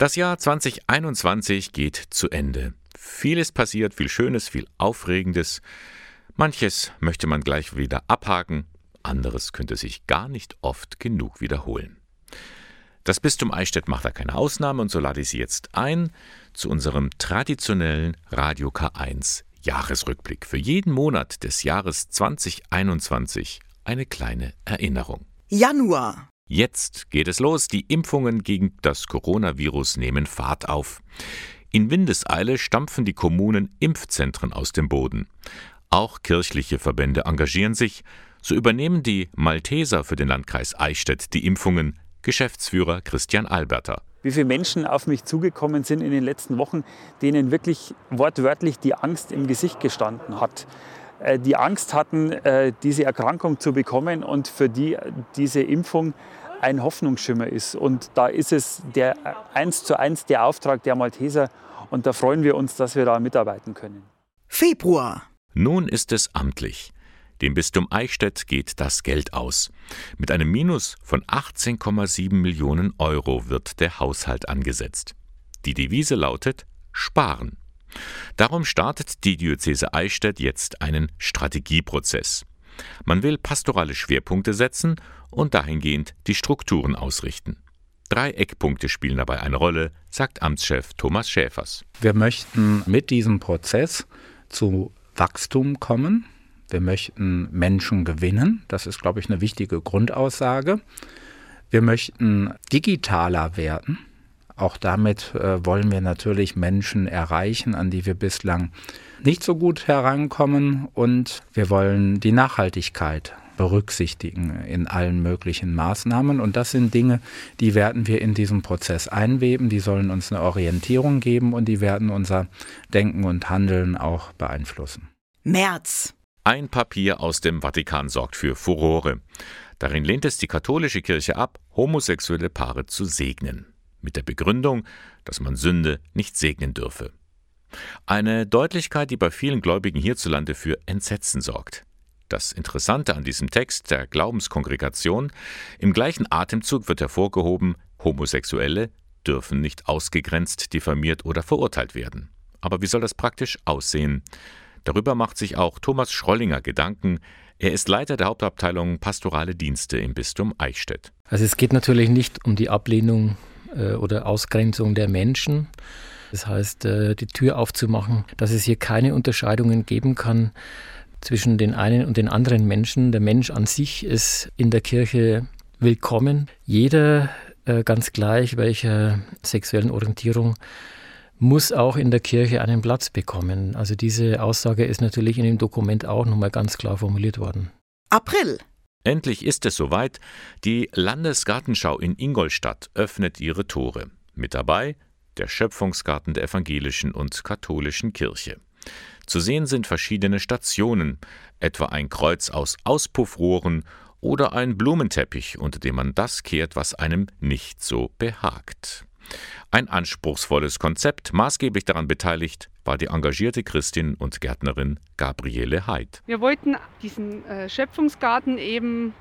Das Jahr 2021 geht zu Ende. Vieles passiert, viel Schönes, viel Aufregendes. Manches möchte man gleich wieder abhaken, anderes könnte sich gar nicht oft genug wiederholen. Das Bistum Eichstätt macht da keine Ausnahme und so lade ich Sie jetzt ein zu unserem traditionellen Radio K1 Jahresrückblick. Für jeden Monat des Jahres 2021 eine kleine Erinnerung. Januar. Jetzt geht es los. Die Impfungen gegen das Coronavirus nehmen Fahrt auf. In Windeseile stampfen die Kommunen Impfzentren aus dem Boden. Auch kirchliche Verbände engagieren sich. So übernehmen die Malteser für den Landkreis Eichstätt die Impfungen. Geschäftsführer Christian Alberter. Wie viele Menschen auf mich zugekommen sind in den letzten Wochen, denen wirklich wortwörtlich die Angst im Gesicht gestanden hat. Äh, die Angst hatten, äh, diese Erkrankung zu bekommen und für die diese Impfung ein Hoffnungsschimmer ist. Und da ist es der eins zu eins der Auftrag der Malteser und da freuen wir uns, dass wir da mitarbeiten können. Februar. Nun ist es amtlich. Dem Bistum Eichstätt geht das Geld aus. Mit einem Minus von 18,7 Millionen Euro wird der Haushalt angesetzt. Die Devise lautet Sparen. Darum startet die Diözese Eichstätt jetzt einen Strategieprozess. Man will pastorale Schwerpunkte setzen und dahingehend die Strukturen ausrichten. Drei Eckpunkte spielen dabei eine Rolle, sagt Amtschef Thomas Schäfers. Wir möchten mit diesem Prozess zu Wachstum kommen. Wir möchten Menschen gewinnen. Das ist, glaube ich, eine wichtige Grundaussage. Wir möchten digitaler werden. Auch damit äh, wollen wir natürlich Menschen erreichen, an die wir bislang nicht so gut herankommen. Und wir wollen die Nachhaltigkeit berücksichtigen in allen möglichen Maßnahmen. Und das sind Dinge, die werden wir in diesem Prozess einweben, die sollen uns eine Orientierung geben und die werden unser Denken und Handeln auch beeinflussen. März. Ein Papier aus dem Vatikan sorgt für Furore. Darin lehnt es die katholische Kirche ab, homosexuelle Paare zu segnen. Mit der Begründung, dass man Sünde nicht segnen dürfe. Eine Deutlichkeit, die bei vielen Gläubigen hierzulande für Entsetzen sorgt. Das Interessante an diesem Text der Glaubenskongregation, im gleichen Atemzug wird hervorgehoben, Homosexuelle dürfen nicht ausgegrenzt, diffamiert oder verurteilt werden. Aber wie soll das praktisch aussehen? Darüber macht sich auch Thomas Schrollinger Gedanken. Er ist Leiter der Hauptabteilung Pastorale Dienste im Bistum Eichstätt. Also es geht natürlich nicht um die Ablehnung äh, oder Ausgrenzung der Menschen, das heißt, äh, die Tür aufzumachen, dass es hier keine Unterscheidungen geben kann zwischen den einen und den anderen Menschen. Der Mensch an sich ist in der Kirche willkommen. Jeder, äh, ganz gleich welcher sexuellen Orientierung, muss auch in der Kirche einen Platz bekommen. Also diese Aussage ist natürlich in dem Dokument auch nochmal ganz klar formuliert worden. April. Endlich ist es soweit. Die Landesgartenschau in Ingolstadt öffnet ihre Tore. Mit dabei der Schöpfungsgarten der evangelischen und katholischen Kirche. Zu sehen sind verschiedene Stationen, etwa ein Kreuz aus Auspuffrohren oder ein Blumenteppich, unter dem man das kehrt, was einem nicht so behagt. Ein anspruchsvolles Konzept, maßgeblich daran beteiligt war die engagierte Christin und Gärtnerin Gabriele Heid. Wir wollten diesen äh, Schöpfungsgarten eben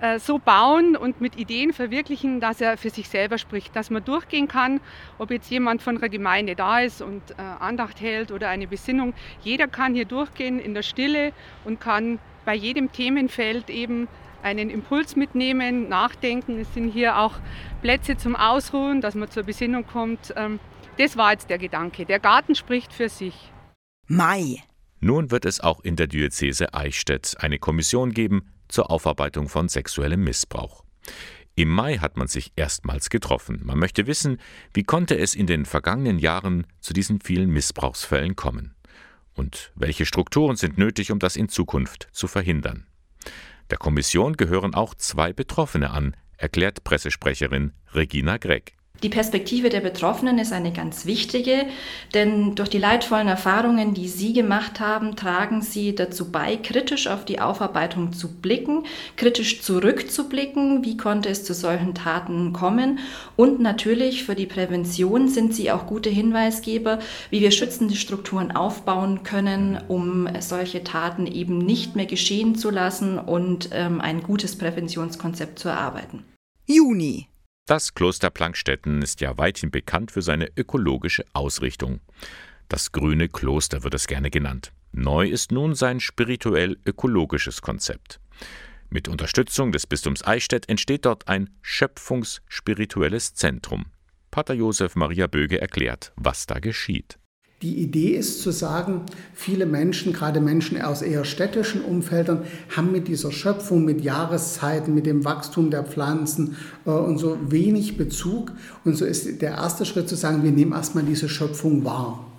äh, so bauen und mit Ideen verwirklichen, dass er für sich selber spricht, dass man durchgehen kann, ob jetzt jemand von der Gemeinde da ist und äh, Andacht hält oder eine Besinnung. Jeder kann hier durchgehen in der Stille und kann bei jedem Themenfeld eben einen Impuls mitnehmen, nachdenken. Es sind hier auch Plätze zum Ausruhen, dass man zur Besinnung kommt. Ähm, das war jetzt der Gedanke. Der Garten spricht für sich. Mai. Nun wird es auch in der Diözese Eichstätt eine Kommission geben, zur Aufarbeitung von sexuellem Missbrauch. Im Mai hat man sich erstmals getroffen. Man möchte wissen, wie konnte es in den vergangenen Jahren zu diesen vielen Missbrauchsfällen kommen? Und welche Strukturen sind nötig, um das in Zukunft zu verhindern? Der Kommission gehören auch zwei Betroffene an, erklärt Pressesprecherin Regina Gregg. Die Perspektive der Betroffenen ist eine ganz wichtige, denn durch die leidvollen Erfahrungen, die Sie gemacht haben, tragen Sie dazu bei, kritisch auf die Aufarbeitung zu blicken, kritisch zurückzublicken, wie konnte es zu solchen Taten kommen und natürlich für die Prävention sind Sie auch gute Hinweisgeber, wie wir schützende Strukturen aufbauen können, um solche Taten eben nicht mehr geschehen zu lassen und ähm, ein gutes Präventionskonzept zu erarbeiten. Juni Das Kloster Plankstetten ist ja weithin bekannt für seine ökologische Ausrichtung. Das grüne Kloster wird es gerne genannt. Neu ist nun sein spirituell-ökologisches Konzept. Mit Unterstützung des Bistums Eichstätt entsteht dort ein schöpfungsspirituelles Zentrum. Pater Josef Maria Böge erklärt, was da geschieht. Die Idee ist zu sagen, viele Menschen, gerade Menschen aus eher städtischen Umfeldern, haben mit dieser Schöpfung, mit Jahreszeiten, mit dem Wachstum der Pflanzen äh, und so wenig Bezug. Und so ist der erste Schritt zu sagen, wir nehmen erstmal diese Schöpfung wahr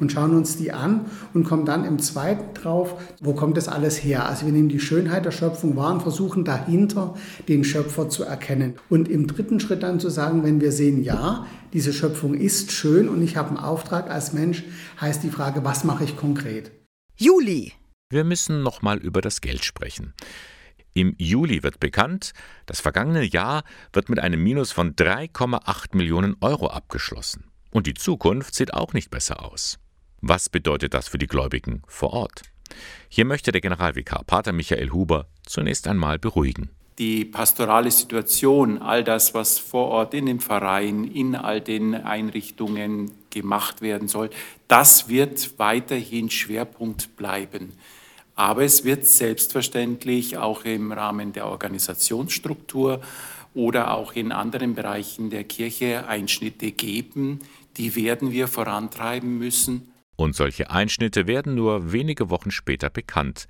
und schauen uns die an und kommen dann im zweiten drauf, wo kommt das alles her? Also wir nehmen die Schönheit der Schöpfung wahr und versuchen dahinter den Schöpfer zu erkennen. Und im dritten Schritt dann zu sagen, wenn wir sehen, ja, diese Schöpfung ist schön und ich habe einen Auftrag als Mensch, heißt die Frage, was mache ich konkret? Juli. Wir müssen nochmal über das Geld sprechen. Im Juli wird bekannt, das vergangene Jahr wird mit einem Minus von 3,8 Millionen Euro abgeschlossen. Und die Zukunft sieht auch nicht besser aus. Was bedeutet das für die Gläubigen vor Ort? Hier möchte der Generalvikar Pater Michael Huber zunächst einmal beruhigen. Die pastorale Situation, all das, was vor Ort in dem Verein, in all den Einrichtungen gemacht werden soll, das wird weiterhin Schwerpunkt bleiben. Aber es wird selbstverständlich auch im Rahmen der Organisationsstruktur oder auch in anderen Bereichen der Kirche Einschnitte geben, die werden wir vorantreiben müssen. Und solche Einschnitte werden nur wenige Wochen später bekannt.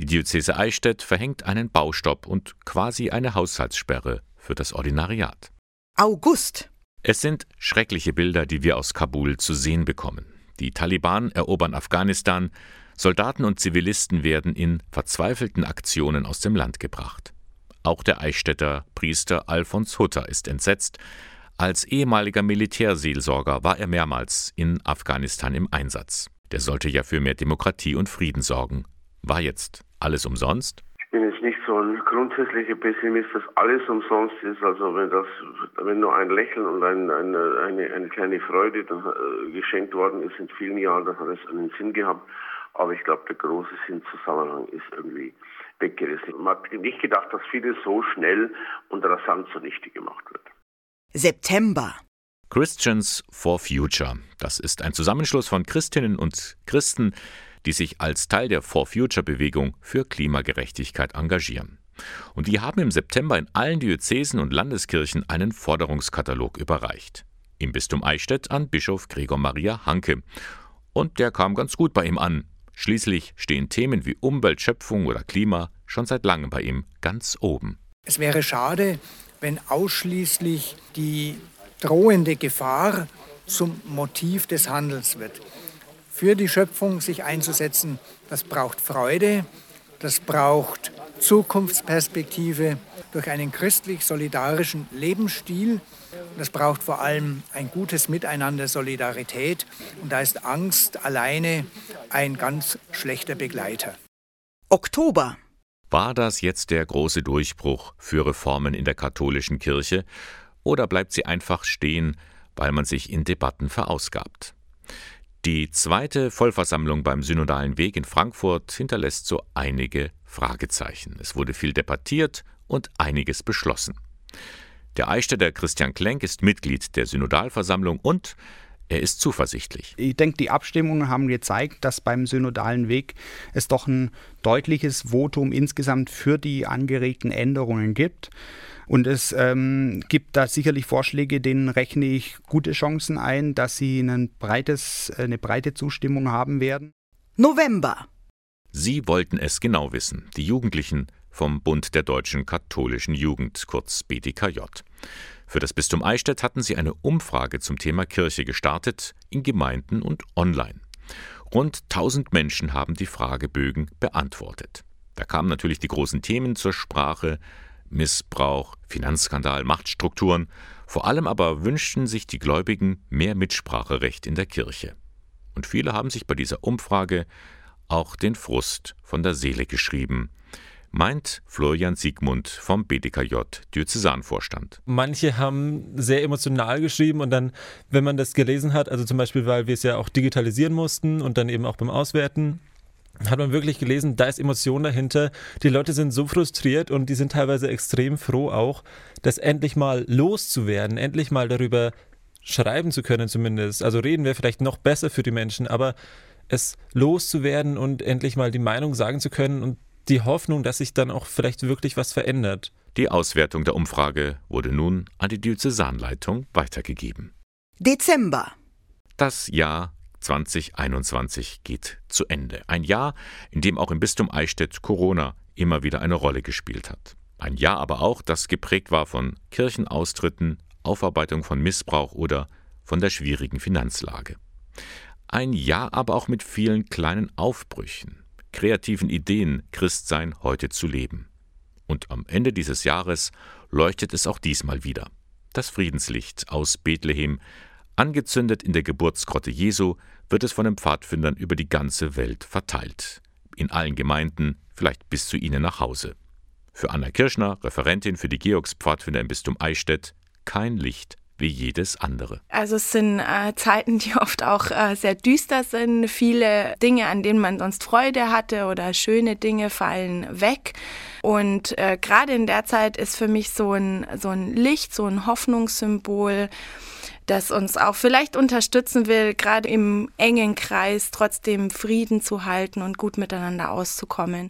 Die Diözese Eichstätt verhängt einen Baustopp und quasi eine Haushaltssperre für das Ordinariat. August. Es sind schreckliche Bilder, die wir aus Kabul zu sehen bekommen. Die Taliban erobern Afghanistan, Soldaten und Zivilisten werden in verzweifelten Aktionen aus dem Land gebracht. Auch der Eichstätter Priester Alfons Hutter ist entsetzt, als ehemaliger Militärseelsorger war er mehrmals in Afghanistan im Einsatz. Der sollte ja für mehr Demokratie und Frieden sorgen. War jetzt alles umsonst? Ich bin jetzt nicht so ein grundsätzlicher Pessimist, dass alles umsonst ist. Also wenn das, wenn nur ein Lächeln und ein, eine, eine, eine kleine Freude dann, äh, geschenkt worden ist in vielen Jahren, dann hat es einen Sinn gehabt. Aber ich glaube, der große Sinnzusammenhang ist irgendwie weggerissen. Man hat nicht gedacht, dass vieles so schnell und rasant zunichte gemacht wird. September. Christians for Future. Das ist ein Zusammenschluss von Christinnen und Christen, die sich als Teil der For Future Bewegung für Klimagerechtigkeit engagieren. Und die haben im September in allen Diözesen und Landeskirchen einen Forderungskatalog überreicht. Im Bistum Eichstätt an Bischof Gregor Maria Hanke. Und der kam ganz gut bei ihm an. Schließlich stehen Themen wie Umwelt, Schöpfung oder Klima schon seit langem bei ihm ganz oben. Es wäre schade, wenn ausschließlich die drohende Gefahr zum Motiv des Handelns wird. Für die Schöpfung sich einzusetzen, das braucht Freude, das braucht Zukunftsperspektive durch einen christlich-solidarischen Lebensstil. Das braucht vor allem ein gutes Miteinander, Solidarität. Und da ist Angst alleine ein ganz schlechter Begleiter. Oktober. War das jetzt der große Durchbruch für Reformen in der katholischen Kirche oder bleibt sie einfach stehen, weil man sich in Debatten verausgabt? Die zweite Vollversammlung beim Synodalen Weg in Frankfurt hinterlässt so einige Fragezeichen. Es wurde viel debattiert und einiges beschlossen. Der Eichstätter Christian Klenk ist Mitglied der Synodalversammlung und er ist zuversichtlich. Ich denke, die Abstimmungen haben gezeigt, dass beim synodalen Weg es doch ein deutliches Votum insgesamt für die angeregten Änderungen gibt. Und es ähm, gibt da sicherlich Vorschläge, denen rechne ich gute Chancen ein, dass sie ein breites, eine breite Zustimmung haben werden. November. Sie wollten es genau wissen, die Jugendlichen vom Bund der deutschen katholischen Jugend, kurz BDKJ. Für das Bistum Eichstätt hatten sie eine Umfrage zum Thema Kirche gestartet, in Gemeinden und online. Rund 1000 Menschen haben die Fragebögen beantwortet. Da kamen natürlich die großen Themen zur Sprache, Missbrauch, Finanzskandal, Machtstrukturen, vor allem aber wünschten sich die Gläubigen mehr Mitspracherecht in der Kirche. Und viele haben sich bei dieser Umfrage auch den Frust von der Seele geschrieben, meint Florian Siegmund vom BDKJ Diözesanvorstand. Manche haben sehr emotional geschrieben und dann, wenn man das gelesen hat, also zum Beispiel, weil wir es ja auch digitalisieren mussten und dann eben auch beim Auswerten, hat man wirklich gelesen, da ist Emotion dahinter. Die Leute sind so frustriert und die sind teilweise extrem froh auch, das endlich mal loszuwerden, endlich mal darüber schreiben zu können zumindest. Also reden wäre vielleicht noch besser für die Menschen, aber es loszuwerden und endlich mal die Meinung sagen zu können und die Hoffnung, dass sich dann auch vielleicht wirklich was verändert. Die Auswertung der Umfrage wurde nun an die Diözesanleitung weitergegeben. Dezember. Das Jahr 2021 geht zu Ende. Ein Jahr, in dem auch im Bistum Eichstätt Corona immer wieder eine Rolle gespielt hat. Ein Jahr aber auch, das geprägt war von Kirchenaustritten, Aufarbeitung von Missbrauch oder von der schwierigen Finanzlage. Ein Jahr aber auch mit vielen kleinen Aufbrüchen, kreativen Ideen, Christsein heute zu leben. Und am Ende dieses Jahres leuchtet es auch diesmal wieder. Das Friedenslicht aus Bethlehem, angezündet in der Geburtsgrotte Jesu, wird es von den Pfadfindern über die ganze Welt verteilt. In allen Gemeinden, vielleicht bis zu ihnen nach Hause. Für Anna Kirschner, Referentin für die Georgspfadfinder im Bistum Eichstätt, kein Licht wie jedes andere. Also es sind äh, Zeiten, die oft auch äh, sehr düster sind. Viele Dinge, an denen man sonst Freude hatte oder schöne Dinge fallen weg. Und äh, gerade in der Zeit ist für mich so ein, so ein Licht, so ein Hoffnungssymbol, das uns auch vielleicht unterstützen will, gerade im engen Kreis trotzdem Frieden zu halten und gut miteinander auszukommen.